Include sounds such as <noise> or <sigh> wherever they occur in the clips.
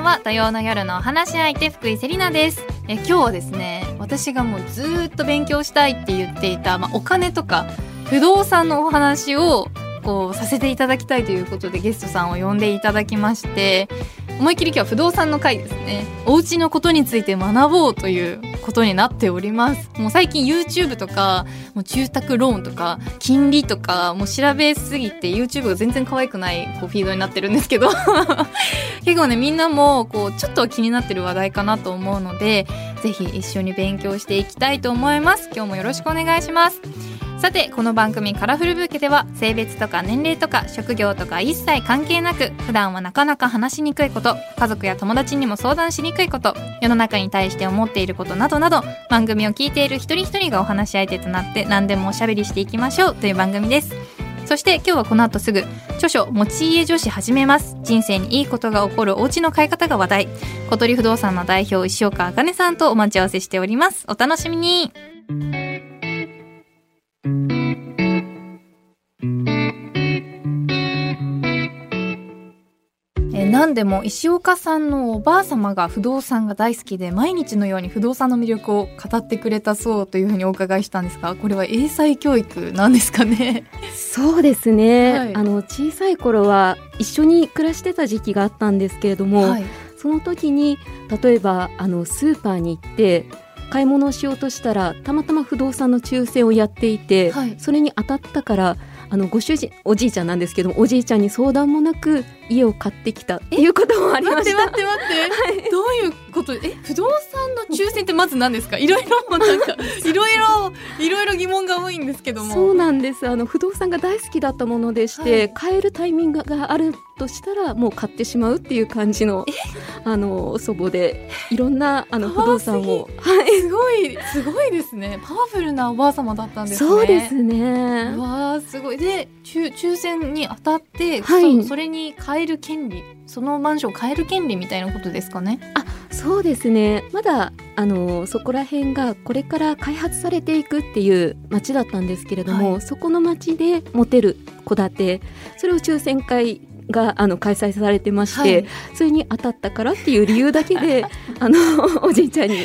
んは土曜の夜のお話し相手福井セリナです。え今日はですね私がもうずっと勉強したいって言っていた、まあ、お金とか不動産のお話をこうさせていただきたいということでゲストさんを呼んでいただきまして思いっきり今日は不動産の回ですね。お家のことについて学ぼうということになっております。もう最近 YouTube とかもう住宅ローンとか金利とかもう調べすぎて YouTube が全然可愛くないこうフィードになってるんですけど。<laughs> 結構ねみんなもこうちょっと気になってる話題かなと思うのでぜひ一緒に勉強していきたいと思います。今日もよろしくお願いします。さてこの番組カラフルブーケでは性別とか年齢とか職業とか一切関係なく普段はなかなか話しにくいこと家族や友達にも相談しにくいこと世の中に対して思っていることなどなど番組を聞いている一人一人がお話し相手となって何でもおしゃべりしていきましょうという番組です。そして今日はこの後すぐ著書持ち家女子始めます。人生にいいことが起こるお家の買い方が話題。小鳥不動産の代表石岡茜さんとお待ち合わせしております。お楽しみに。何でも石岡さんのおばあ様が不動産が大好きで毎日のように不動産の魅力を語ってくれたそうというふうにお伺いしたんですがこれは英才教育なんですかね？そうですね、はい。あの小さい頃は一緒に暮らしてた時期があったんですけれども、はい。その時に例えばあのスーパーに行って買い物をしようとしたらたまたま不動産の抽選をやっていて、はい。それに当たったからあのご主人おじいちゃんなんですけどもおじいちゃんに相談もなく家を買ってきたっていうこともありま待ってした。待って待って、<laughs> どういうことえ不動産の抽選ってまず何ですか？いろいろなんか <laughs> いろいろいろいろ疑問が多いんですけども。そうなんです。あの不動産が大好きだったものでして、はい。買えるタイミングがあるとしたらもう買ってしまうっていう感じのあの祖母でいろんなあの不動産を。はいすごいすごいですね。パワフルなおばあ様だったんですね。そうですね。うわーすごい。で抽抽選に当たって、はい。そそれに買える権利そのマンションを買える権利みたいなことですかね？そうですね。まだあのそこら辺がこれから開発されていくっていう町だったんですけれども、はい。そこの町で持てる戸建てそれを抽選会があの開催されてまして、はい。それに当たったからっていう理由だけで <laughs> あの <laughs> おじいちゃんに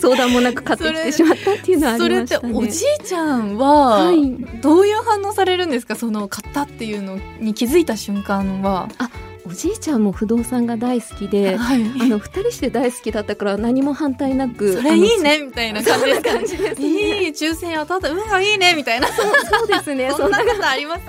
相談もなく買ってきてしまったっていうのはあそれっりましてたね。おじいちゃんは、はい。どういう反応されるんですか？その買ったっていうのに気づいた瞬間はおじいちゃんも不動産が大好きではい。あの二人して大好きだったから何も反対なくそれいいねみたいな感じ感じですね。いい抽選当たった。運がいいねみたいな。そうですね。そんなことあります？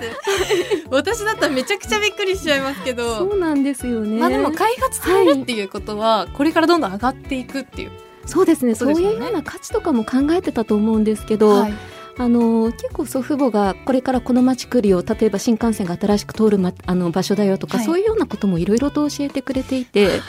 私だったらめちゃくちゃびっくりしちゃいますけそどうなんですよね。まあでも開発されるっていうことは、これからどんどん上がっていくっていう、そうですね。そううそですよねいうような価値とかも考えてたと思うんですけど、はいあの結構祖父母がこれからこの町来るよ。例えば新幹線が新しく通る、ま、あの場所だよとか、はい。そういうようなこともいろいろと教えてくれていてはい。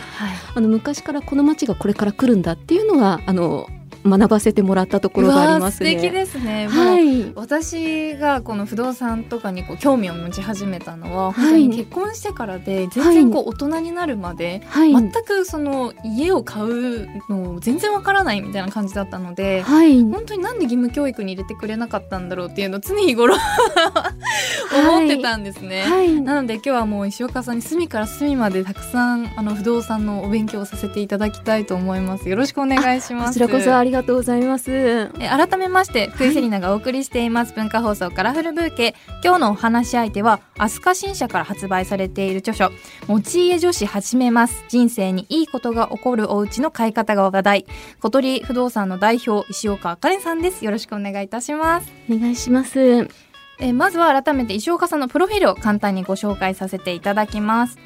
あの昔からこの町がこれから来るんだっていうのはあの学ばせてもらったところがありますね。素敵ですね、はい。私がこの不動産とかにこう興味を持ち始めたのは、はい。本当に結婚してからで全然こう大人になるまで、はい、全くその家を買うの全然わからないみたいな感じだったので、はい、本当になんで義務教育に入れてくれなかったんだろうっていうのを常日頃 <laughs> 思ってたんですね。はい、なので今日はもう石岡さんに隅から隅までたくさんあの不動産のお勉強をさせていただきたいと思います。よろしくお願いします。こちらこそありがとうございます。え改めまして福井セリナがお送りしています、文化放送カラフルブーケ。今日のお話し相手は飛鳥新社から発売されている著書「持ち家女子始めます。人生にいいことが起こるお家の買い方が話題」小鳥不動産の代表石岡あかねさんです。よろしくお願いいたします。お願いします。えーまずは改めて石岡さんのプロフィールを簡単にご紹介させていただきます。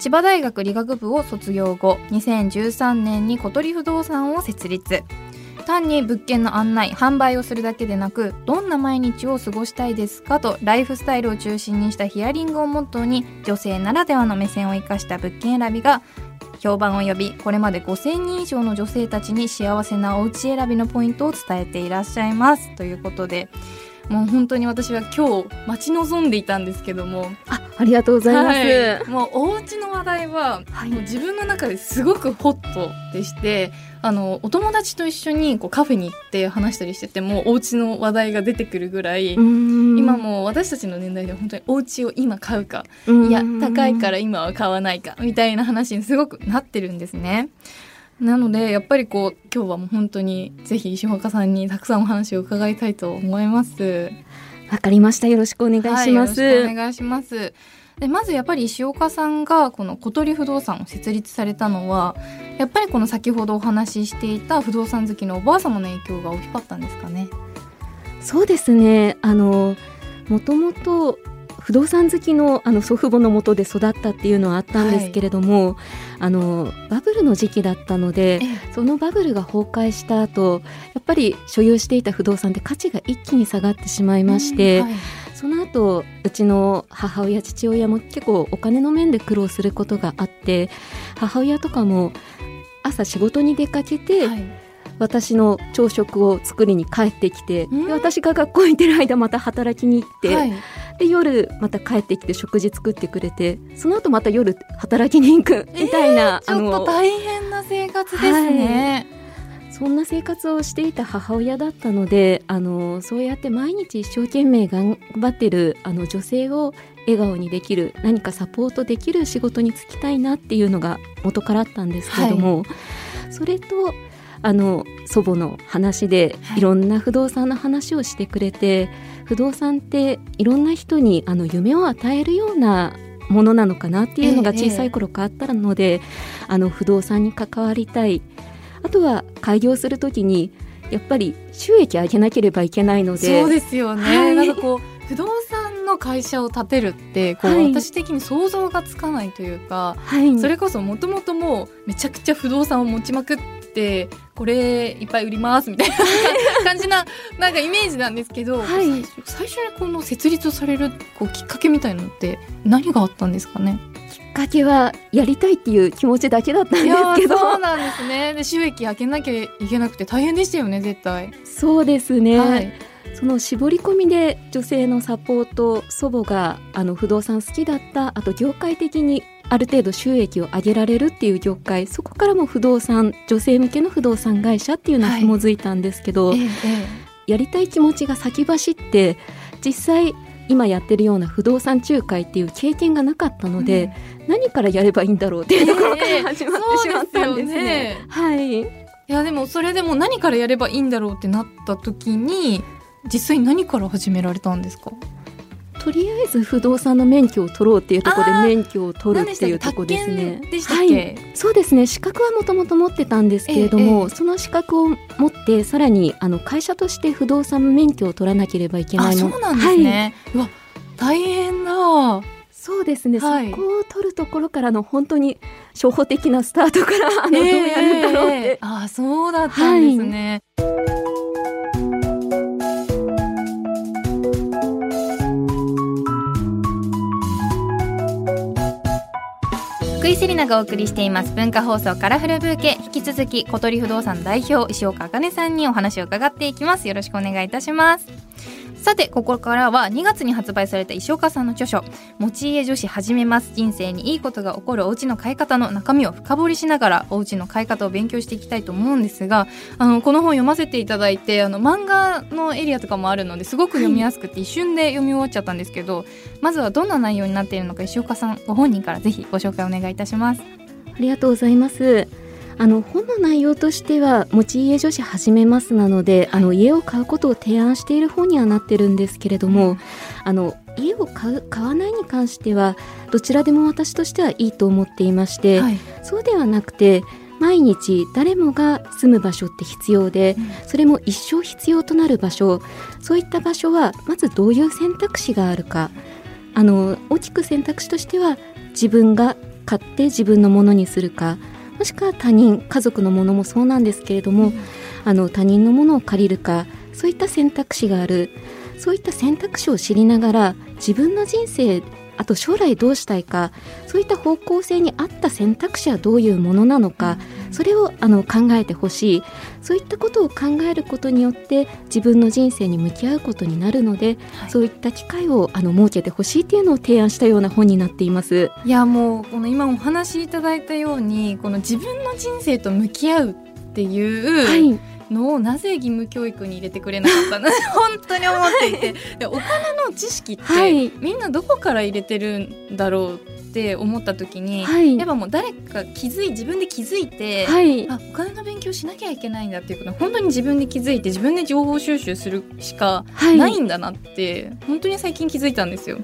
千葉大学理学部を卒業後2013年に小鳥不動産を設立単に物件の案内販売をするだけでなくどんな毎日を過ごしたいですかとライフスタイルを中心にしたヒアリングをモットーに女性ならではの目線を生かした物件選びが評判を呼びこれまで5000人以上の女性たちに幸せなお家選びのポイントを伝えていらっしゃいます。ということでもう本当に私は今日待ち望んでいたんですけども。あ、ありがとうございます。はい。もうお家の話題は、はい。もう自分の中ですごくホットでしてあのお友達と一緒にこうカフェに行って話したりしててもお家の話題が出てくるぐらい今もう私たちの年代で本当にお家を今買うかいや高いから今は買わないかみたいな話にすごくなってるんですね。なのでやっぱりこう今日はもう本当にぜひ石岡さんにたくさんお話を伺いたいと思います。わかりました。よろしくお願いします。はい、お願いします。でまずやっぱり石岡さんがこの小鳥不動産を設立されたのはやっぱりこの先ほどお話ししていた不動産好きのおばあ様の影響が大きかったんですかね。そうですね。あのもともと不動産好きのあの祖父母のもとで育ったっていうのはあったんですけれども、はい、あのバブルの時期だったのでそのバブルが崩壊した後やっぱり所有していた不動産って価値が一気に下がってしまいまして、はい、その後うちの母親父親も結構お金の面で苦労することがあって母親とかも朝仕事に出かけて、はい。私の朝食を作りに帰ってきて、で私が学校に行ってる間また働きに行って、はい、で夜また帰ってきて食事作ってくれてその後また夜働きに行くみたいな、えー、ちょっと大変な生活ですね。はいそんな生活をしていた母親だったのであのそうやって毎日一生懸命頑張ってるあの女性を笑顔にできる何かサポートできる仕事に就きたいなっていうのが元からあったんですけれども、はい、それとあの祖母の話でい。ろんな不動産の話をしてくれて、はい、不動産っていろんな人にあの夢を与えるようなものなのかなっていうのが小さい頃からあったので、ええ、あの不動産に関わりたいあとは開業するときにやっぱり収益上げなければいけないのでそうですよね、はい、なんかこう不動産の会社を建てるってこう、はい、私的に想像がつかないというか、はい、それこそもともともうめちゃくちゃ不動産を持ちまくってこれいっぱい売りますみたいな感じななんかイメージなんですけど、はい、最初にこの設立されるこうきっかけみたいなのって何があったんですかね？かけはやりたいっていう気持ちだけだったんですけど。そうなんですね。で収益上げなきゃいけなくて大変でしたよね絶対。そうですね、はい。その絞り込みで女性のサポート祖母があの不動産好きだったあと業界的にある程度収益を上げられるっていう業界そこからも不動産女性向けの不動産会社っていうのは紐づいたんですけど、はいええ、やりたい気持ちが先走って実際今やってるような不動産仲介っていう経験がなかったので、うん、何からやればいいんだろうっていうところから始まってしまったんですね。えー、はい。いやでもそれでも何からやればいいんだろうってなった時に実際何から始められたんですか？とりあえず不動産の免許を取ろうっていうところで免許を取るっていうところですね。はい、そうですね。資格はもともと持ってたんですけれども、ええ、その資格を持ってさらにあの会社として不動産免許を取らなければいけないの。そうなんですね。はい、うわ大変だ。そうですね、はい、そこを取るところからの本当に初歩的なスタートからあの、どうやるんだろうって。あそうだったんですね。はい井セリナがお送りしています文化放送カラフルブーケ。引き続き小鳥不動産代表石岡茜さんにお話を伺っていきます。よろしくお願いいたします。さてここからは2月に発売された石岡さんの著書「持ち家女子始めます人生にいいことが起こるお家の買い方」の中身を深掘りしながらお家の買い方を勉強していきたいと思うんですがあのこの本読ませていただいてあの漫画のエリアとかもあるのですごく読みやすくて一瞬で読み終わっちゃったんですけど、はい、まずはどんな内容になっているのか石岡さんご本人からぜひご紹介お願いいたします。ありがとうございます。あの本の内容としては持ち家女子始めますなので、はい、あの家を買うことを提案している本にはなってるんですけれども、あの家を買う買わないに関してはどちらでも私としてはいいと思っていまして、はい、そうではなくて毎日誰もが住む場所って必要で、それも一生必要となる場所そういった場所はまずどういう選択肢があるか。あの大きく選択肢としては自分が買って自分のものにするかもしくは他人家族のものもそうなんですけれども、うん、あの他人のものを借りるかそういった選択肢があるそういった選択肢を知りながら自分の人生あと将来どうしたいかそういった方向性に合った選択肢はどういうものなのか、それをあの考えてほしい。そういったことを考えることによって自分の人生に向き合うことになるので、はい、そういった機会をあの設けてほしいっていうのを提案したような本になっています。いやもうこの今お話しいただいたようにこの自分の人生と向き合うっっていう、はいのをなぜ義務教育に入れてくれなかったの？<laughs> 本当に思っていて。でお金の知識って、はい。みんなどこから入れてるんだろうって思った時に、はい。やっぱもう誰か気づい自分で気づいて、はい。あお金の勉強しなきゃいけないんだっていうこと本当に自分で気づいて自分で情報収集するしかはい。ないんだなって、本当に最近気づいたんですよ。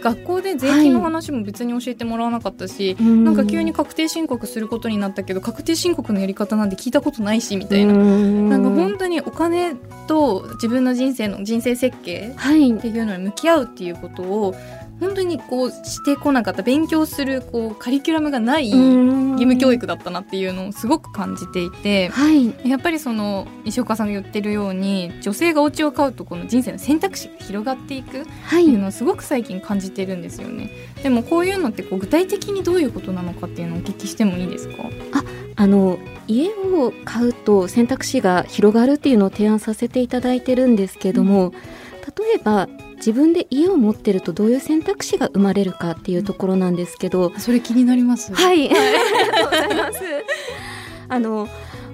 学校で税金の話も別に教えてもらわなかったし、なんか急に確定申告することになったけど確定申告のやり方なんて聞いたことないしみたいな。ななんか本当にお金と自分の人生の人生設計はい。っていうのに向き合うっていうことを本当にこうしてこなかった勉強するこうカリキュラムがない義義務教育だったなっていうのをすごく感じていてはい。やっぱりその石岡さんが言ってるように女性がお家を買うとこの人生の選択肢が広がっていくっはいていうのをすごく最近感じてるんですよね。でもこういうのってこう具体的にどういうことなのかっていうのをお聞きしてもいいですか？あの家を買うと選択肢が広がるっていうのを提案させていただいてるんですけども、例えば自分で家を持ってるとどういう選択肢が生まれるかっていうところなんですけど、それ気になります？はい、ありがとうございます。<laughs> あの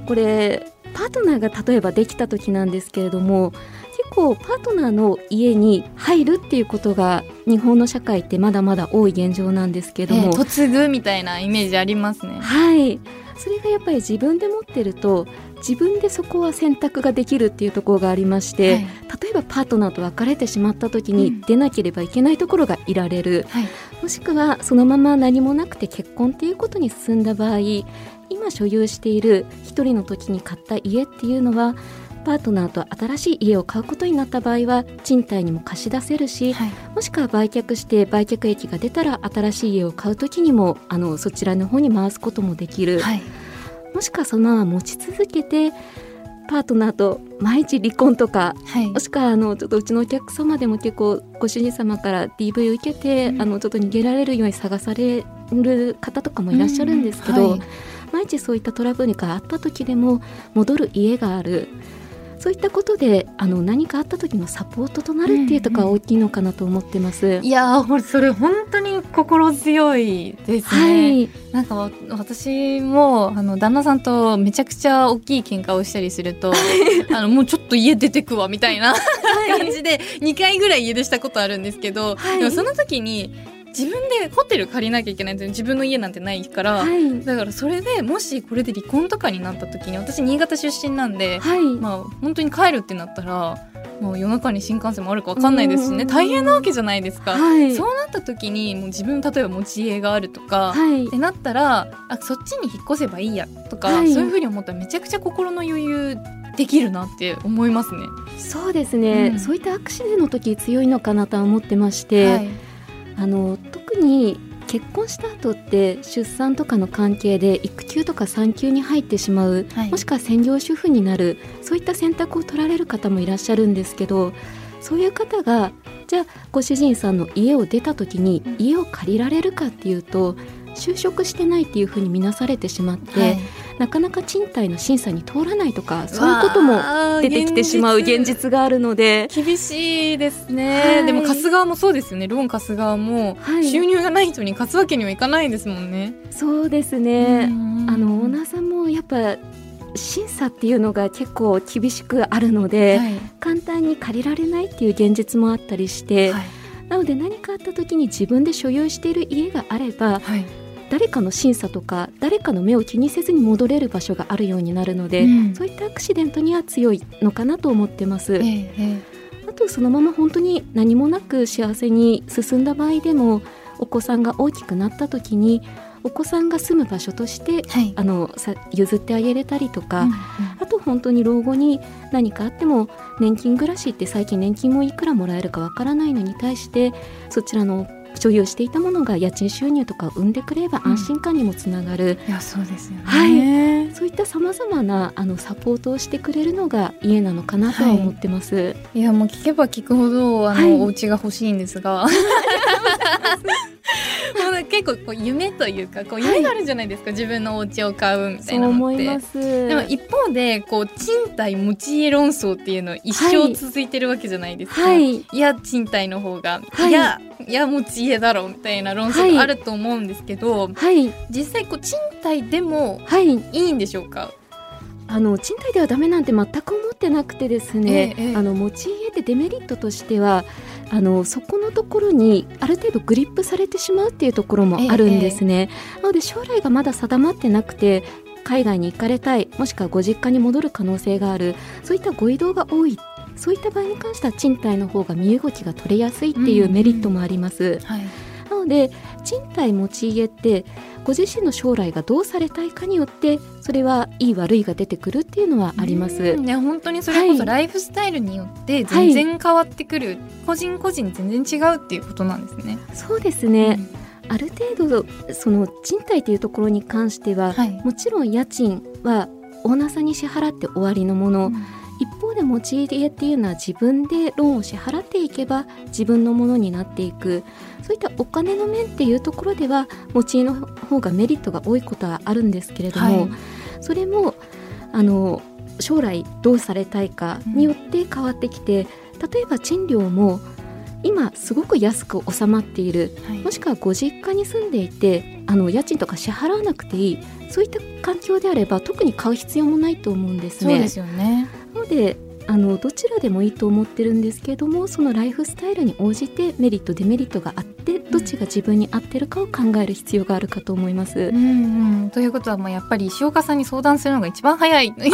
これパートナーが例えばできた時なんですけれども結構パートナーの家に入るっていうことが日本の社会ってまだまだ多い現状なんですけれども、えー嫁ぐみたいなイメージありますね。はい。それがやっぱり自分で持ってると自分でそこは選択ができるっていうところがありまして、はい。例えばパートナーと別れてしまった時うん。に出なければいけないところがいられる、はい。もしくはそのまま何もなくて結婚っていうことに進んだ場合今所有している一人の時に買った家っていうのはパートナーと新しい家を買うことになった場合は賃貸にも貸し出せるしはい。もしくは売却して売却益が出たら新しい家を買う時にもあのそちらの方に回すこともできる、はい。もしくはそのまま持ち続けてパートナーと毎日離婚とかはい。もしくはあのちょっとうちのお客様でも結構ご主人様から DV を受けて、うん。あのちょっと逃げられるように探される方とかもいらっしゃるんですけど、うん。はい。毎日そういったトラブルがあった時でも戻る家があるそういったことであの何かあった時のサポートとなるっていうところが大きいのかなと思ってます。いやーこれそれ本当に心強いですはね。い、なんかわ私もあの旦那さんとめちゃくちゃ大きい喧嘩をしたりすると <laughs> あのもうちょっと家出てくわみたいな感じで2回ぐらい家出したことあるんですけど、はいでもその時に自分でホテル借りなきゃいけないんですよ。自分の家なんてないから。はい、だからそれでもしこれで離婚とかになった時に私新潟出身なんで、はい、まあ本当に帰るってなったらもう夜中に新幹線もあるか分かんないですしね。うん。大変なわけじゃないですか、はい、そうなった時にもう自分例えば持ち家があるとか、はい。ってなったらあそっちに引っ越せばいいやとか、はい。そういうふうに思ったらめちゃくちゃ心の余裕できるなって思いますね。そうですね、うん。そういったアクシデントの時強いのかなとは思ってまして、はいあの特に結婚した後って出産とかの関係で育休とか産休に入ってしまう、はい。もしくは専業主婦になるそういった選択を取られる方もいらっしゃるんですけどそういう方がじゃあご主人さんの家を出た時にうん。家を借りられるかっていうと就職してないっていうふうに見なされてしまって、はい。なかなか賃貸の審査に通らないとかそういうことも出てきてしまう現実があるので。厳しいですね、はい。でも貸す側もそうですよね。ローン貸す側もはい。収入がない人に貸すわけにはいかないですもんね。そうですね、うん。あのオーナーさんもやっぱ審査っていうのが結構厳しくあるので、はい。簡単に借りられないっていう現実もあったりして、はい。なので何かあった時に自分で所有している家があればはい誰かの審査とか誰かの目を気にせずに戻れる場所があるようになるので、うん。そういったアクシデントには強いのかなと思ってます。えええあとそのまま本当に何もなく幸せに進んだ場合でもお子さんが大きくなった時にお子さんが住む場所としてえはい。あのさ譲ってあげれたりとか、うんうん。あと本当に老後に何かあっても年金暮らしって最近年金もいくらもらえるかわからないのに対してそちらの所有していたものが家賃収入とかを生んでくればうん安心感にもつながる、いやそうですよね。はいそういったさまざまなあのサポートをしてくれるのが家なのかなとは思ってます。いやもう聞けば聞くほどあの、はいお家が欲しいんですが <laughs> <laughs> もうね結構こう夢というかこう夢があるじゃないですか、自分のお家を買うみたそいうなのって。思います。でも一方でこう賃貸持ち家論争っていうの一生続いてるわけじゃないですか。はい、いや賃貸の方が、はいい、やいや持ち家だろうみたいな論争があると思うんですけど、はい、実際こう賃貸でもはい。いいんでしょうか？ああの賃貸ではダメなんて全く思ってなくてですね、ええええあの持ち家ってデメリットとしてはあのそこのところにある程度グリップされてしまうっていうところもあるんですね。なので将来がまだ定まってなくて海外に行かれたいもしくはご実家に戻る可能性があるそういったご移動が多いそういった場合に関しては賃貸の方が身動きが取れやすいっていうメリットもあります。はいなので賃貸持ち家ってご自身の将来がどうされたいかによってそれはいい悪いが出てくるっていうのはあります。本当にそれこはい。そライフスタイルによって全然変わってくる、個人個人全然違うっていうことなんですね。そうですね、ある程度その賃貸というところに関しては、はい。もちろん家賃はオーナーさんに支払って終わりのもの、一方で持ち家っていうのは自分でローンを支払っていけば自分のものになっていくそういったお金の面っていうところでは持ち家の方がメリットが多いことはあるんですけれども、はいそれもあの将来どうされたいかによって変わってきて、例えば賃料も今すごく安く収まっているはいもしくはご実家に住んでいてあの家賃とか支払わなくていいそういった環境であれば特に買う必要もないと思うんですね。そうですよね。なのであのどちらでもいいと思ってるんですけれどもそのライフスタイルに応じてメリットデメリットがあってどっちが自分に合ってるかを考える必要があるかと思います。うんうん、ということはもうやっぱり石岡さんに相談するのが一番早い。<laughs>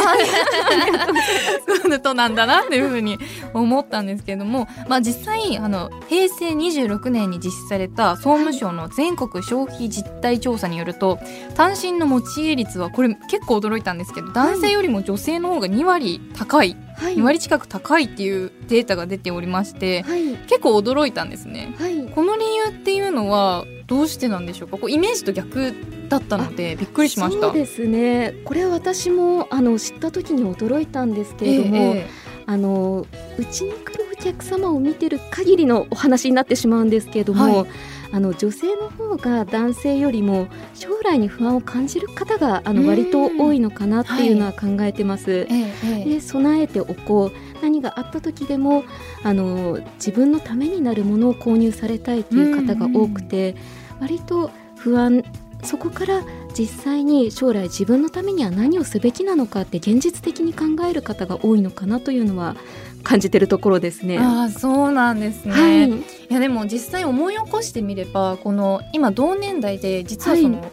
ことなんだなっていうふうに思ったんですけれども、まあ、実際あの平成26年に実施された総務省の全国消費実態調査によると単身の持ち家率はこれ結構驚いたんですけど男性よりも女性の方が2割高い2割近く高いっていうデータが出ておりましてはい。結構驚いたんですね。はい。この理由っていうのはどうしてなんでしょうか？こうイメージと逆だったのでびっくりしました。そうですね。これは私もあの知った時に驚いたんですけれども、ええあのうちに来るお客様を見てる限りのお話になってしまうんですけれども、はあの女性の方が男性よりも将来に不安を感じる方があのうん。割と多いのかなっていうのは考えてます。ええええ。で備えておこう。何があった時でもあの自分のためになるものを購入されたいという方が多くて、割と不安そこから実際に将来自分のためには何をすべきなのかって現実的に考える方が多いのかなというのは感じてるところですね。ああそうなんですね、、はい。い、やでも実際思い起こしてみればこの今同年代で実はその、は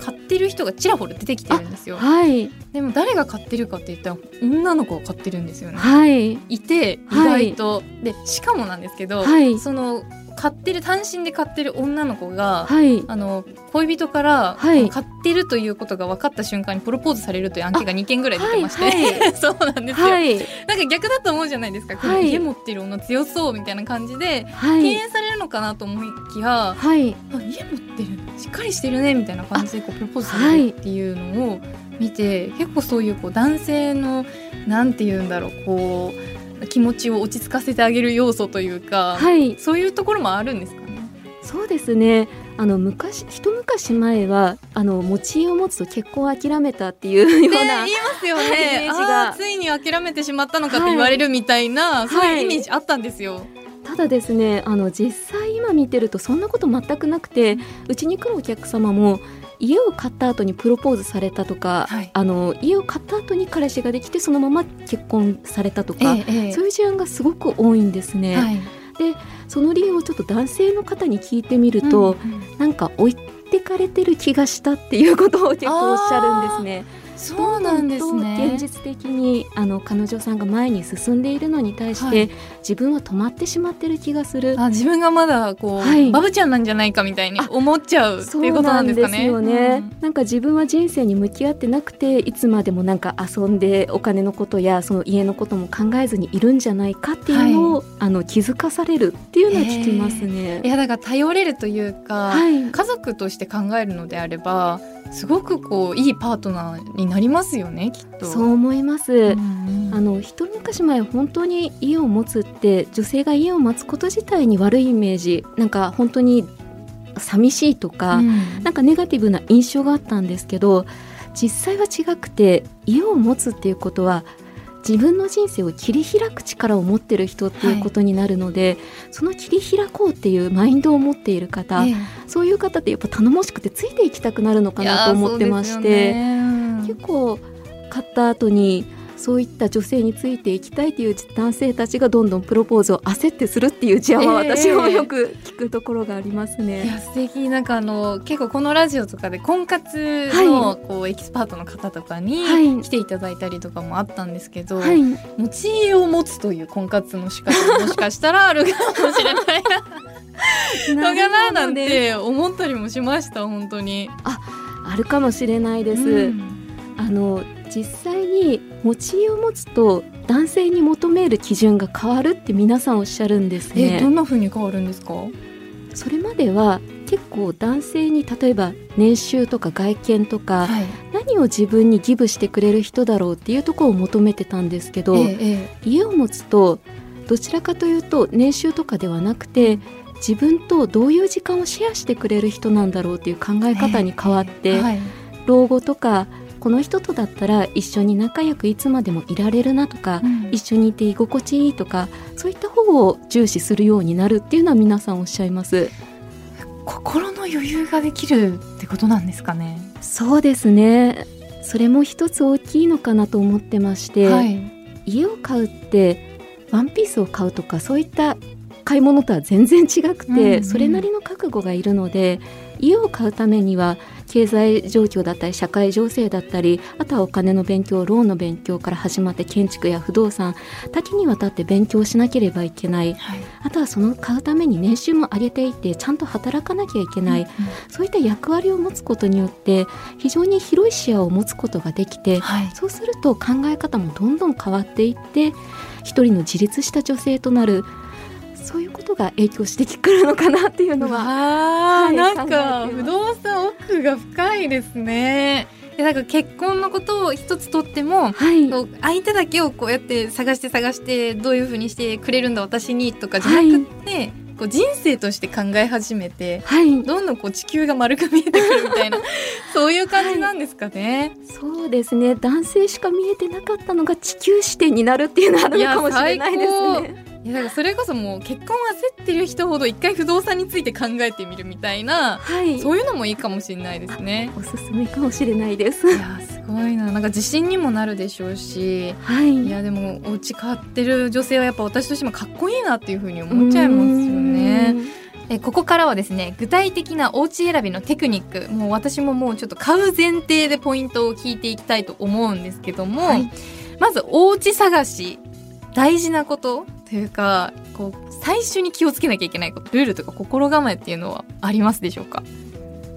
買ってる人がちらほら出てきてるんですよ。はい、でも誰が買ってるかって言ったら女の子が買ってるんですよね。はい、いて意はい。外と、でしかもなんですけど、はい。その買ってる単身で買ってる女の子が、はい、あの恋人から、はい。買ってるということが分かった瞬間にプロポーズされるという案件が2件ぐらい出てまして、はいは <laughs> そうなんですよ、はい、なんか逆だと思うじゃないですか、このはい。家持ってる女強そうみたいな感じではい、敬遠されるのかなと思いきや、はい、あ家持ってるしっかりしてるねみたいな感じでこうプロポーズされるっていうのを見て、結構そういうこう男性のなんて言うんだろうこう気持ちを落ち着かせてあげる要素というか、はい、そういうところもあるんですかね？そうですね。あの昔一昔前はあの持ち家を持つと結婚を諦めたっていうようねな、言いますよはい。イねメージがついに諦めてしまったのかって言われるみたいな、い。そういうイメージあったんですよ。ただですねあの実際今見てるとそんなこと全くなくてうちに来るお客様も家を買った後にプロポーズされたとか、はいあの家を買った後に彼氏ができてそのまま結婚されたとか、ええええそういう事案がすごく多いんですね。はいその理由をちょっと男性の方に聞いてみると、うんうんなんか置いてかれてる気がしたっていうことを結構おっしゃるんですね。そうなんですね。と現実的にあの彼女さんが前に進んでいるのに対して、はい。自分は止まってしまってる気がする。あ自分がまだこう、はい。バブちゃんなんじゃないかみたいに思っちゃうってそいうことなんですかね。よね、なんか自分は人生に向き合ってなくていつまでもなんか遊んでお金のことやその家のことも考えずにいるんじゃないかっていうのを、あの気づかされるっていうのは聞きますうんいね。やだから頼れるというか、はい、家族として考えるのであればすごくこういいパートナーになりますよねきっと。そう思います。うんあの一昔前本当に家を持つって女性が家を待つこと自体に悪いイメージなんか本当に寂しいとか、うんなんかネガティブな印象があったんですけど実際は違くて家を持つっていうことは自分の人生を切り開く力を持ってる人っていうことになるので、その切り開こうっていうマインドを持っている方、ええそういう方ってやっぱ頼もしくてついていきたくなるのかなと思ってまして。結構買った後にそういった女性についていきたいという男性たちがどんどんプロポーズを焦ってするっていう事案は私もよく聞くところがありますね。いや素敵なんかあの結構このラジオとかで婚活のこうエキスパートの方とかに来ていただいたりとかもあったんですけど、はい、持ち家を持つという婚活の仕方もしかしたらあるかもしれないの <laughs> かななんて思ったりもしました本当に。ああるかもしれないです。うん、あの実際に持ち家を持つと男性に求める基準が変わるって皆さんおっしゃるんですね。どんな風に変わるんですか？それまでは結構男性に例えば年収とか外見とか、はい、何を自分にギブしてくれる人だろうっていうところを求めてたんですけど、ええ、家を持つとどちらかというと年収とかではなくて自分とどういう時間をシェアしてくれる人なんだろうっていう考え方に変わって、えはい、老後とかこの人とだったら一緒に仲良くいつまでもいられるなとか、うん、一緒にいて居心地いいとかそういった方を重視するようになるっていうのは皆さんおっしゃいます。心の余裕ができるってことなんですかね。そうですね。それも一つ大きいのかなと思ってまして、はい、家を買うってワンピースを買うとかそういった買い物とは全然違くて、うんうん、それなりの覚悟がいるので家を買うためには経済状況だったり社会情勢だったりあとはお金の勉強ローンの勉強から始まって建築や不動産多岐にわたって勉強しなければいけない、はい、あとはその買うために年収も上げていってちゃんと働かなきゃいけない、うんうん、そういった役割を持つことによって非常に広い視野を持つことができて、はい、そうすると考え方もどんどん変わっていって一人の自立した女性となるそういうことが影響してくるのかなっていうのは、はい、なんか不動産奥が深いですね。でなんか結婚のことを一つとっても、はい、相手だけをこうやって探して探してどういうふうにしてくれるんだ私にとかじゃなくて、はい、こう人生として考え始めて、はい、どんどんこう地球が丸く見えてくるみたいな <laughs> そういう感じなんですかね、そうですね。男性しか見えてなかったのが地球視点になるっていうのはあるのかもしれないですね。いやだからそれこそもう結婚焦ってる人ほど一回不動産について考えてみるみたいな、はい、そういうのもいいかもしれないですね。おすすめかもしれないです。いやすごいな。なんか自信にもなるでしょうし、はい、いやでもお家買ってる女性はやっぱ私としてもかっこいいなっていうふうに思っちゃいますよね。えここからはですね具体的なお家選びのテクニックもう私ももうちょっと買う前提でポイントを聞いていきたいと思うんですけども、はい、まずお家探し大事なことというかこう最初に気をつけなきゃいけないことルールとか心構えっていうのはありますでしょうか？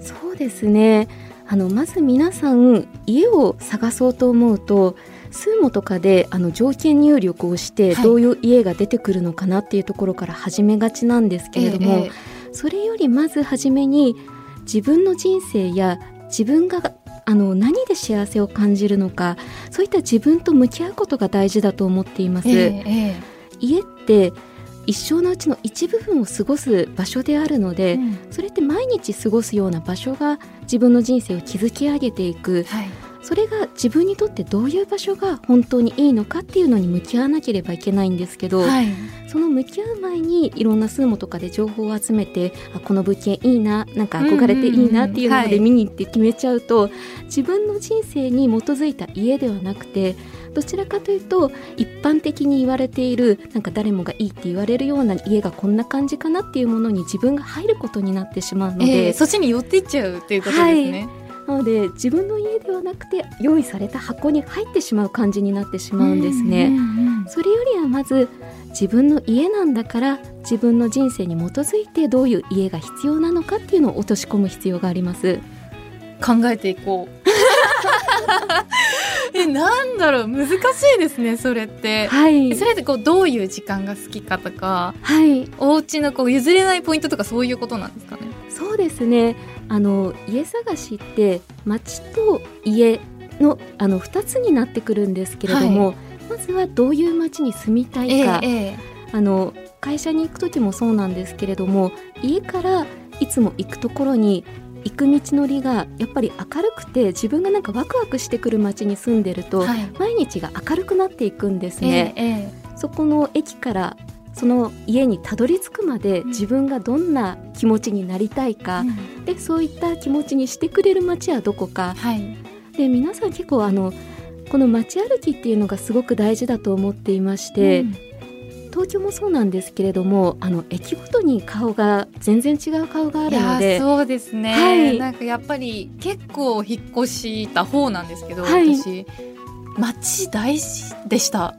そうですね。あのまず皆さん家を探そうと思うとスーモとかであの条件入力をしてどういう家が出てくるのかなっていうところから始めがちなんですけれども、はいええ、それよりまず初めに自分の人生や自分があの何で幸せを感じるのかそういった自分と向き合うことが大事だと思っています。ええ家って一生のうちの一部分を過ごす場所であるので、うん、それって毎日過ごすような場所が自分の人生を築き上げていく、はい、それが自分にとってどういう場所が本当にいいのかっていうのに向き合わなければいけないんですけど、はい、その向き合う前にいろんな数モとかで情報を集めてあこの物件いいななんか憧れていいなっていうので見に行って決めちゃうと、自分の人生に基づいた家ではなくてどちらかというと一般的に言われているなんか誰もがいいって言われるような家がこんな感じかなっていうものに自分が入ることになってしまうので、えー、そっちに寄っていっちゃうっていうことですね。はいなので自分の家ではなくて用意された箱に入ってしまう感じになってしまうんですね。それよりはまず自分の家なんだから自分の人生に基づいてどういう家が必要なのかっていうのを落とし込む必要があります。考えていこう。<laughs> えなんだろう難しいですねそれって、はい、それってこうどういう時間が好きかとか、はい、お家のこう譲れないポイントとかそういうことなんですかねそうですね。あの家探しって町と家のあの2つになってくるんですけれども、はい、まずはどういう町に住みたいか、ええ、あの会社に行く時もそうなんですけれども家からいつも行くところに行く道のりがやっぱり明るくて自分がなんかワクワクしてくる街に住んでると、はい、毎日が明るくなっていくんですね。えーえー、そこの駅からその家にたどり着くまで自分がどんな気持ちになりたいか、うん、でそういった気持ちにしてくれる街はどこか、はい、で皆さん結構あのこの街歩きっていうのがすごく大事だと思っていまして、うん。東京もそうなんですけれどもあの駅ごとに顔が全然違う顔があいるのでやそうですね、はい。なんかやっぱり結構引っ越した方なんですけど、はい。私街大事でした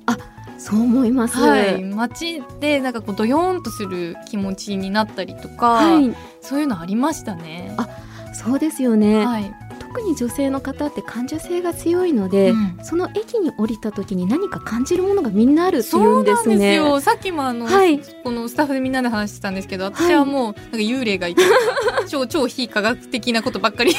そう思います。はい。街でなんかこうドヨーンとする気持ちになったりとか、はい。そういうのありましたね。あそうですよね、はい、特に女性の方って感受性が強いので、うん。その駅に降りた時に何か感じるものがみんなあるっていそううんですね。なんですよ。さっきもあの、はい。このスタッフでみんなで話してたんですけど、私はもうなんか幽霊がいて、<laughs> 超超非科学的なことばっかり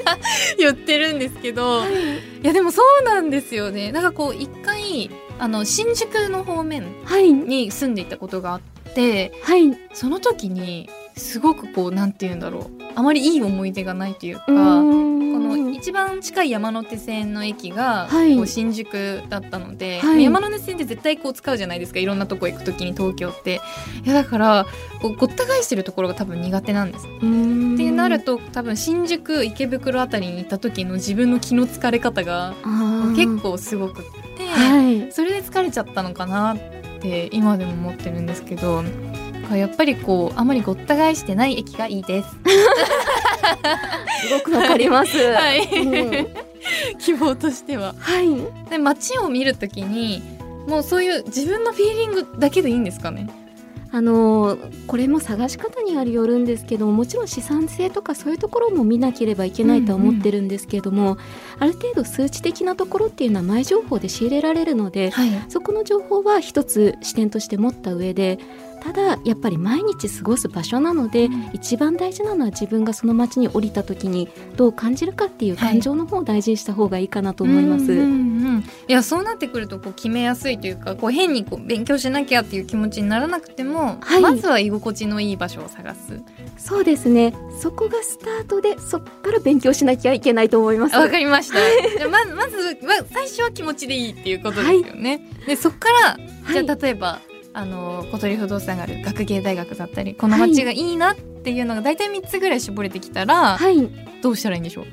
<laughs> 言ってるんですけど、いやでもそうなんですよね。なんかこう一回あの新宿の方面はい。に住んでいたことがあって、はい。その時にすごくこうなんて言うんだろう、あまりいい思い出がないというか。この一番近い山手線の駅がはい。こう新宿だったので、はい。山手線って絶対こう使うじゃないですか。いろんなとこ行く時に東京って。いやだからこうごった返してるところが多分苦手なんです、ってなると多分新宿池袋あたりに行った時の自分の気の疲れ方が結構すごくって、はいそれで疲れちゃったのかなって今でも思ってるんですけどやっぱりこうあまりごった返してない駅がいいです。すごくわかります。<laughs> はいうん希望としては。はいで街を見るときにもうそういう自分のフィーリングだけでいいんですかね？あのーこれも探し方によるんですけどももちろん資産性とかそういうところも見なければいけないとは思ってるんですけれども、ある程度数値的なところっていうのは前情報で仕入れられるのではい。そこの情報は一つ視点として持った上でただやっぱり毎日過ごす場所なので、うん。一番大事なのは自分がその街に降りた時にどう感じるかっていう感情の方を大事にした方がいいかなと思います。うんうんうんいやそうなってくるとこう決めやすいというかこう変にこう勉強しなきゃっていう気持ちにならなくても、はい。まずは居心地のいい場所を探す。そうですね。そこがスタートでそこから勉強しなきゃいけないと思います。わかりました。じゃあままずは最初は気持ちでいいっていうことですよね、でそこからじゃあ例えば、あの小鳥不動産がある学芸大学だったりこの街がいいなっていうのが大体3つぐらい絞れてきたら、はい。どうしたらいいんでしょう？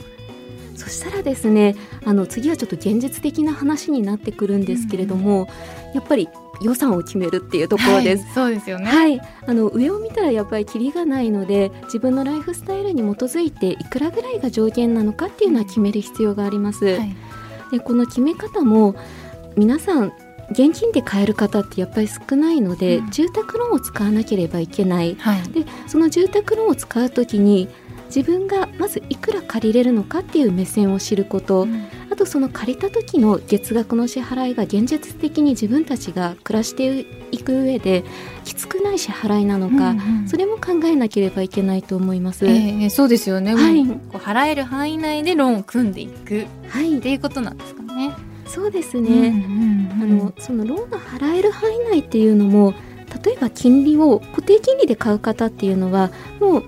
そしたらですねあの次はちょっと現実的な話になってくるんですけれども、やっぱり予算を決めるっていうところです。はいそうですよね、はい、あの上を見たらやっぱりキリがないので自分のライフスタイルに基づいていくらぐらいが上限なのかっていうのは決める必要があります。はい。でこの決め方も皆さん現金で買える方ってやっぱり少ないので、うん。住宅ローンを使わなければいけない。はい。でその住宅ローンを使う時に自分がまずいくら借りれるのかっていう目線を知ること、あとその借りた時の月額の支払いが現実的に自分たちが暮らしていく上できつくない支払いなのか、それも考えなければいけないと思います。えーそうですよね、はい。こう払える範囲内でローンを組んでいく。っはい、ていうことなんですかね。そうですうんね。うんあのそのローンが払える範囲内っていうのも例えば金利を固定金利で買う方っていうのはもう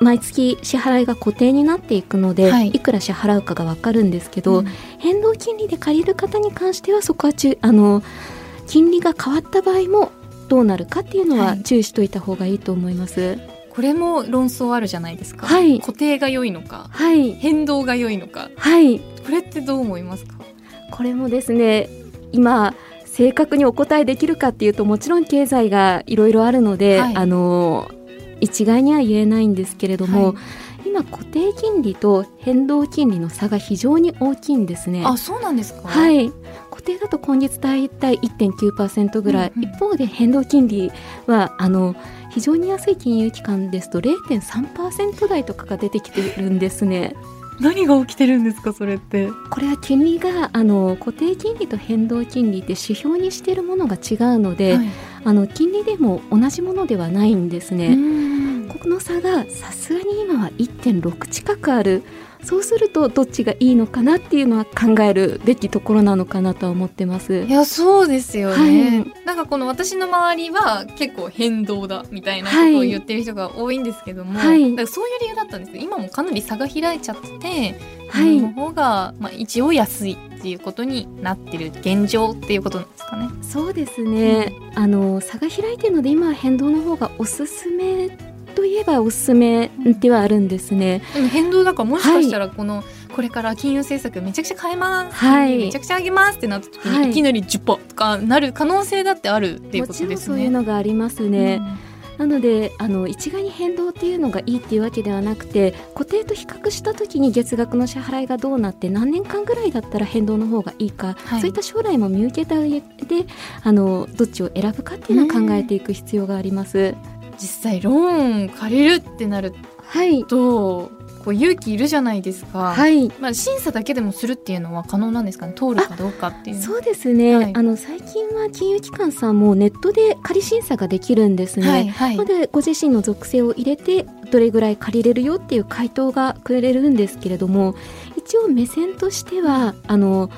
毎月支払いが固定になっていくので、はい。い、くら支払うかが分かるんですけど、うん。変動金利で借りる方に関してはそこはちゅあの金利が変わった場合もどうなるかっていうのははい。注意しといた方がいいと思います。これも論争あるじゃないですか、はい。固定が良いのかはい、変動が良いのか。はい、これってどう思いますか？これもですね今正確にお答えできるかっていうともちろん経済がいろいろあるので、はい。あの一概には言えないんですけれども、はい。今固定金利と変動金利の差が非常に大きいんですね。あそうなんですか？はい。固定だと今月大体1.9%ぐらい、うんうん。一方で変動金利はあの非常に安い金融機関ですと0.3%台とかが出てきてるんですね。何が起きてるんですかそれって？これは金利があの固定金利と変動金利って指標にしているものが違うので、はい。あの金利でも同じものではないんですうね。ん。この差がさすがに今は1.6近くあるそうするとどっちがいいのかなっていうのは考えるべきところなのかなとは思ってます。い。やそうですよね、はなんかこの私の周りは結構変動だみたいなことを言ってる人が多いんですけども、はい。だからそういう理由だったんです今もかなり差が開いちゃってて、はい。の方が、まあ、一応安いっていうことになってる現状っていうことなんですかね。そうですね、あの差が開いてるので今は変動の方がおすすめといえばおすすめではあるんですね。でも変動だからもしかしたらこのこれから金融政策めちゃくちゃ変えます、はいめちゃくちゃ上げますってなった時に、はいい、きなり10%とかなる可能性だってあるっていうことですね。そういうのがありますね。うんなのであの一概に変動っていうのがいいっていうわけではなくて固定と比較した時に月額の支払いがどうなって何年間ぐらいだったら変動の方がいいか、はいそういった将来も見受けた上であのどっちを選ぶかっていうのを考えていく必要があります。実際ローン借りるってなるはい、とこう勇気いるじゃないですか、はい。まあ、審査だけでもするっていうのは可能なんですかね？通るかどうかっていうそうですね、はい。あの最近は金融機関さんもネットで仮審査ができるんですね。はいはい。でご自身の属性を入れてどれぐらい借りれるよっていう回答がくれるんですけれども一応目線としてはあの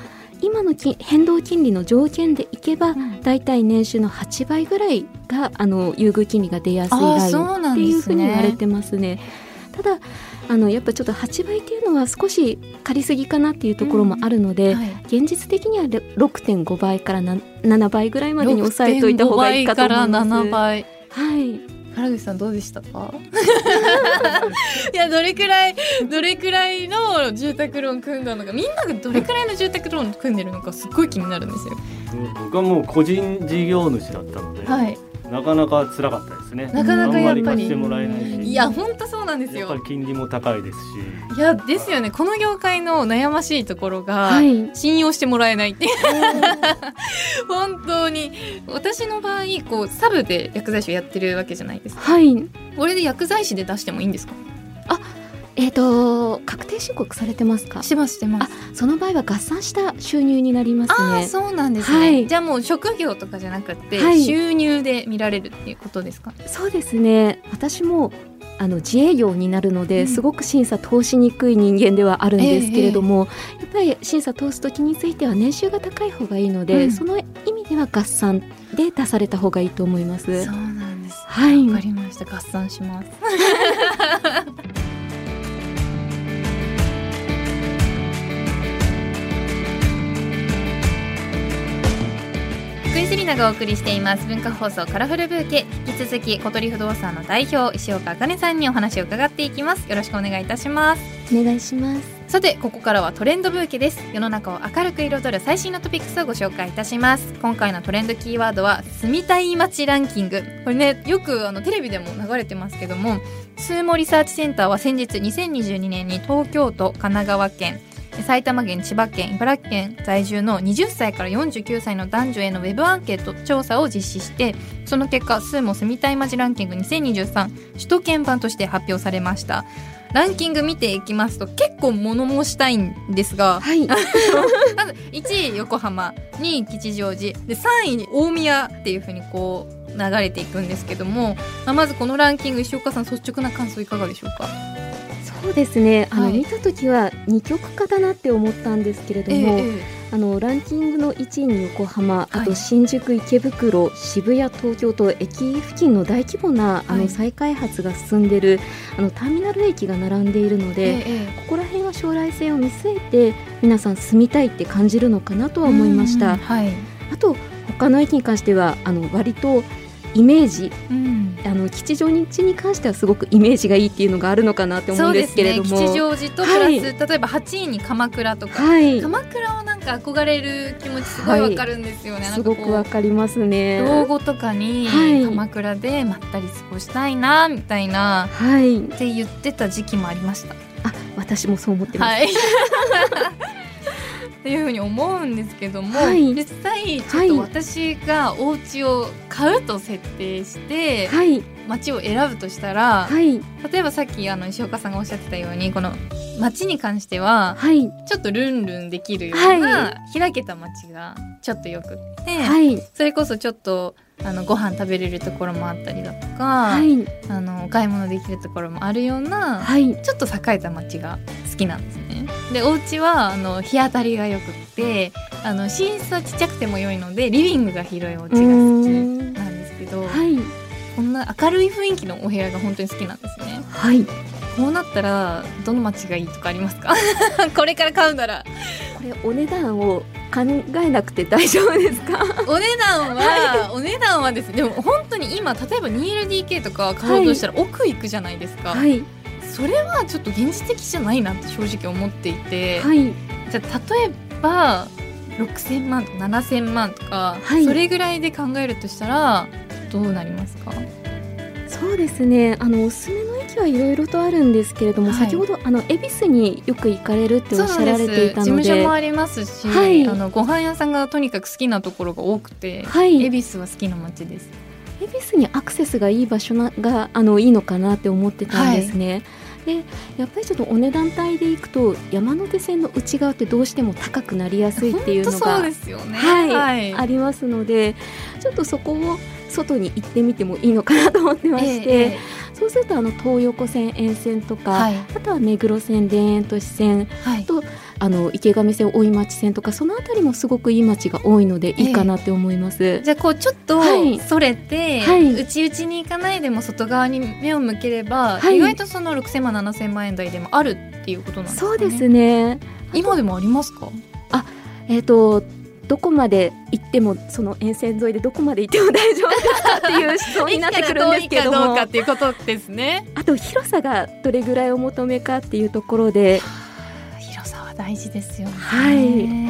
今の金変動金利の条件でいけばうん。だいたい年収の8倍ぐらいがあの優遇金利が出やすいラインっていうふうに言われてますね。ただあのやっぱちょっと8倍っていうのは少し借りすぎかなっていうところもあるので、はい。現実的にはれ6.5倍からな7倍ぐらいまでに抑えておいた方がいいかと思います。6.5倍から7倍。はい原口さんどうでしたか？いやどれくらいどれくらいの住宅ローン組んだのか。みんながどれくらいの住宅ローン組んでるのかすっごい気になるんですよ。僕はもう個人事業主だったので、はいなかなか辛かったですね。なかなかやっぱり。してもらえないし、いや本当そうなんですよ。やっぱり金利も高いですし、いやですよね。この業界の悩ましいところが、はい。信用してもらえないって <laughs> 本当に。私の場合こうサブで薬剤師をやってるわけじゃないですか。はい。これで薬剤師で出してもいいんですか？えっ、と確定申告されてますか？してますしてます。その場合は合算した収入になりますね。そうなんですね、はい。じゃあもう職業とかじゃなくて、はい。収入で見られるっていうことですか？そうですね。私もあの自営業になるので、うん。すごく審査通しにくい人間ではあるんですけれども、やっぱり審査通す時については年収が高い方がいいので、うん。その意味では合算で出された方がいいと思います。そうなんです。はい。わかりました。合算します <laughs> 井セリナがお送りしています。文化放送カラフルブーケ。引き続き小鳥不動産の代表石岡茜さんにお話を伺っていきます。よろしくお願いいたします。お願いします。さてここからはトレンドブーケです。世の中を明るく彩る最新のトピックスをご紹介いたします。今回のトレンドキーワードは住みたい街ランキング。これねよくあのテレビでも流れてますけどもスーモリサーチセンターは先日2022年に東京都神奈川県埼玉県千葉県茨城県在住の20歳から49歳の男女へのウェブアンケート調査を実施してその結果スーモ住みたい街ランキング2023首都圏版として発表されました。ランキング見ていきますと結構物申したいんですがはい。まず1位横浜2位吉祥寺で3位大宮っていう風にこう流れていくんですけども、まあ、まずこのランキング石岡さん率直な感想いかがでしょうか？そうですね。あの、はい。見た時は二極化だなって思ったんですけれども、あのランキングの1位に横浜、あとはい新宿、池袋、渋谷、東京と駅付近の大規模なあはい。の再開発が進んでいるあのターミナル駅が並んでいるので、ええここら辺は将来性を見据えて皆さん住みたいって感じるのかなとは思いましうんた。はい、あと他の駅に関してはあの割とイメージうんあの吉祥寺に関してはすごくイメージがいいっていうのがあるのかなって思うんですけれども。ね吉祥寺とプラス、はい例えば8位に鎌倉とか、はい、鎌倉はなんか憧れる気持ちすごいわかるんですよね、なんかこうすごくわかりますね。老後とかにはい鎌倉でまったり過ごしたいなみたいなはい、って言ってた時期もありました。あ、私もそう思ってます。はい。<laughs> っていうふうに思うんですけども、はい。実際ちょっと私がお家を買うと設定してはい、街を選ぶとしたら、はい、例えばさっきあの石岡さんがおっしゃってたようにこの街に関してははい、ちょっとルンルンできるようはな開けた街がちょっとよくって、はい、それこそちょっとあのご飯食べれるところもあったりだとか、はい、あのお買い物できるところもあるような、はい、ちょっと栄えた街が好きなんですね。でお家はあの日当たりがよくってあの寝室はちっちゃくても良いのでリビングが広いお家が好きなんですけどはい、こんな明るい雰囲気のお部屋が本当に好きなんですね。はい。こうなったらどの街がいいとかありますか？<laughs> これから買うなら。これお値段を考えなくて大丈夫ですか？お値段は、お値段はですねでも本当に今例えば 2LDK とか買おうとしたら奥行くじゃないですか、はい、それはちょっと現実的じゃないなって正直思っていて、はい。じゃあ例えば6,000万とか7,000万とか、はい。それぐらいで考えるとしたらどうなりますか？そうですね。あのおすすめの駅はいろいろとあるんですけれども、はい。先ほどあの恵比寿によく行かれるっておっしゃられていた事ので務所もありますし、はい。あのご飯屋さんがとにかく好きなところが多くて、はい。恵比寿は好きな街です。恵比寿にアクセスがいい場所ながあのいいのかなって思ってたんですね。でやっぱりちょっとお値段帯で行くと山手線の内側ってどうしても高くなりやすいっていうのが。はい、はいありますのでちょっとそこを外に行ってみてもいいのかなと思ってまして、ええそうするとあの東横線沿線とか、はい。あとは目黒線田園都市線はい。とあの池上線大井町線とかそのあたりもすごくいい街が多いのでいいかなって思います。じゃあこうちょっとはい。それて、はい。内々に行かないでも外側に目を向ければ、はい。意外とその6,000万7,000万円台でもあるっていうことなんですかね？そうですね。今でもありますか？えっ、とどこまで行ってもその沿線沿いでどこまで行っても大丈夫ですかっていう思想になってくるんですけどもかっていうことですね。あと広さがどれぐらいお求めかっていうところで広さは大事ですよね。はい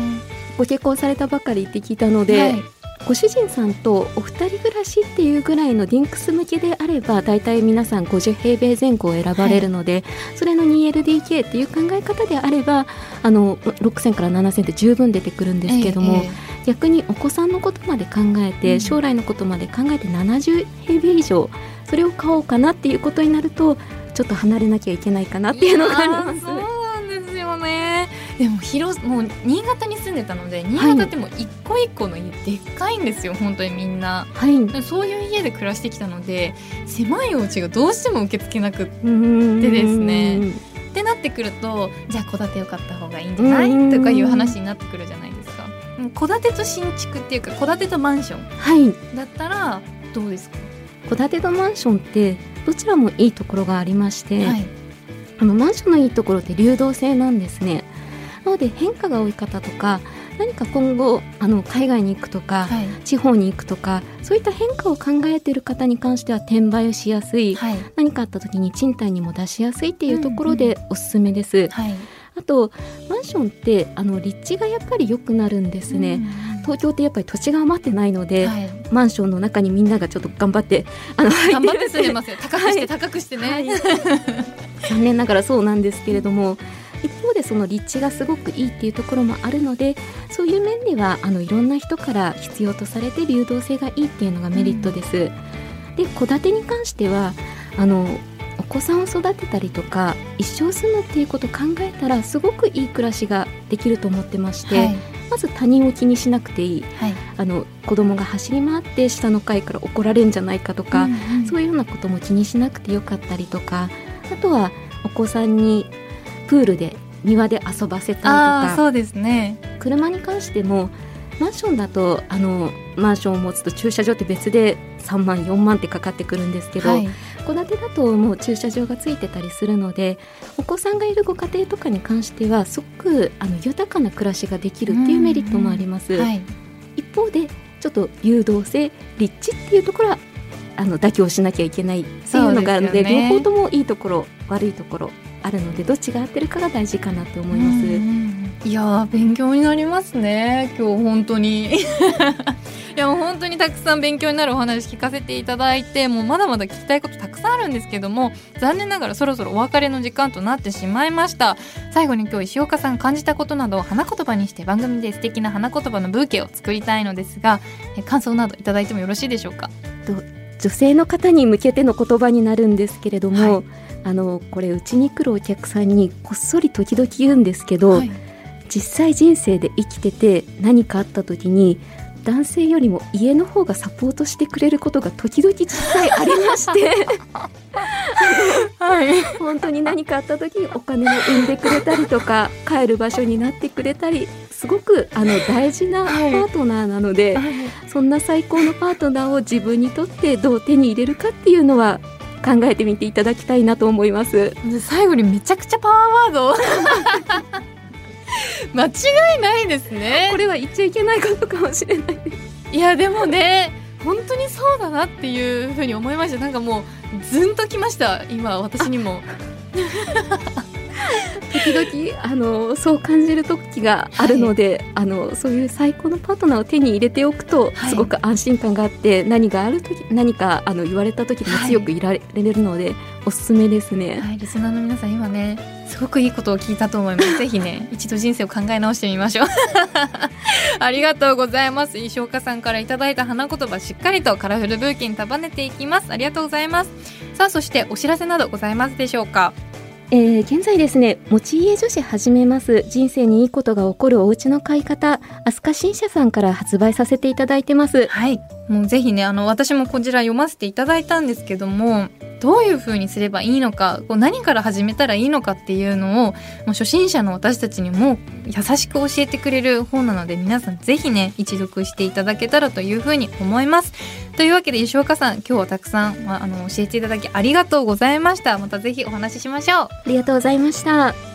ご結婚されたばかりって聞いたので、はいご主人さんとお二人暮らしっていうぐらいのディンクス向けであれば大体皆さん50平米前後を選ばれるので、それの 2LDK っていう考え方であればあの6000から7000って十分出てくるんですけども、ええ逆にお子さんのことまで考えて、うん将来のことまで考えて70平米以上それを買おうかなっていうことになるとちょっと離れなきゃいけないかなっていうのがあります。そうなんですよね。でも広もう新潟に住んでたので新潟ってもう一個一個の家でっかいんですよ本当にみんな。はい、でそういう家で暮らしてきたので狭いお家がどうしても受け付けなくっでですね。てなってくるとじゃあ戸建てを買った方がいいんじゃない？うんとかいう話になってくるじゃないですか。うん戸建てと新築っていうか戸建てとマンションはい。だったらどうですか、戸建てとマンションってどちらもいいところがありまして、はい。あのマンションのいいところって流動性なんですねなので変化が多い方とか何か今後あの海外に行くとか、はい。地方に行くとかそういった変化を考えている方に関しては転売をしやすい、はい。何かあった時に賃貸にも出しやすいっていうところでおすすめです、はい。あとマンションってあの立地がやっぱり良くなるんですね、東京ってやっぱり土地が余ってないので、はい。マンションの中にみんながちょっと頑張ってあの入頑張って住んでるますよ。高くしてはい高くしてね、はい。<laughs> 残念ながらそうなんですけれども一方でその立地がすごくいいっていうところもあるのでそういう面ではあのいろんな人から必要とされて流動性がいいっていうのがメリットです。で戸建てに関してはあのお子さんを育てたりとか一生住むっていうことを考えたらすごくいい暮らしができると思ってまして、はい。まず他人を気にしなくていい。はい。あの子供が走り回って下の階から怒られるんじゃないかとか、そういうようなことも気にしなくてよかったりとかあとはお子さんにプールで庭で遊ばせたりとか。そうですね。車に関してもマンションだとあのマンションを持つと駐車場って別で3万4万ってかかってくるんですけど、はい。戸建てだともう駐車場がついてたりするのでお子さんがいるご家庭とかに関してはすごくあの豊かな暮らしができるっていうメリットもあります。はい。一方でちょっと誘導性立地っていうところはあの妥協しなきゃいけないっていうのがあるのでね。両方ともいいところ悪いところあるのでどっちが合ってるかが大事かなと思います。うんうんいやー勉強になりますね。今日本当に。<laughs> いやもう本当にたくさん勉強になるお話聞かせていただいてもうまだまだ聞きたいことたくさんあるんですけども残念ながらそろそろお別れの時間となってしまいました。最後に今日石岡さん感じたことなどを花言葉にして番組で素敵な花言葉のブーケを作りたいのですがえ感想などいただいてもよろしいでしょうか？女性の方に向けての言葉になるんですけれども、はい。あのこれうちに来るお客さんにこっそり時々言うんですけど、はい。実際人生で生きてて何かあった時に男性よりも家の方がサポートしてくれることが時々実際ありまして。はい。本当に何かあった時にお金を生んでくれたりとか帰る場所になってくれたりすごくあの大事なパはい。ートナーなので、そんな最高のパートナーを自分にとってどう手に入れるかっていうのは考えてみていただきたいなと思います。で最後にめちゃくちゃパワーワード <laughs> 間違いないですね。これは言っちゃいけないことかもしれない。いやでもね本当にそうだなっていうふうに思いました。なんかもうズンときました今私にも <laughs> 時々あのそう感じる時があるので、はい、あのそういう最高のパートナーを手に入れておくと、はい、すごく安心感があって何がある時何かあの言われた時も強くいられるので、はい、おすすめですね。はい、リスナーの皆さん今ねすごくいいことを聞いたと思います。<laughs> ぜひね一度人生を考え直してみましょう。<laughs> ありがとうございます。石岡さんからいただいた花言葉しっかりとカラフルブーケに束ねていきます。ありがとうございます。さあそしてお知らせなどございますでしょうか？えー、現在ですね持ち家女子始めます。人生にいいことが起こるお家の買い方飛鳥新社さんから発売させていただいてます。はい。もうぜひねあの私もこちら読ませていただいたんですけどもどういうふうにすればいいのかこう何から始めたらいいのかっていうのをもう初心者の私たちにも優しく教えてくれる本なので皆さんぜひね一読していただけたらというふうに思います。というわけで石岡さん今日はたくさん、まあ、あの教えていただきありがとうございました。またぜひお話ししましょう。ありがとうございました。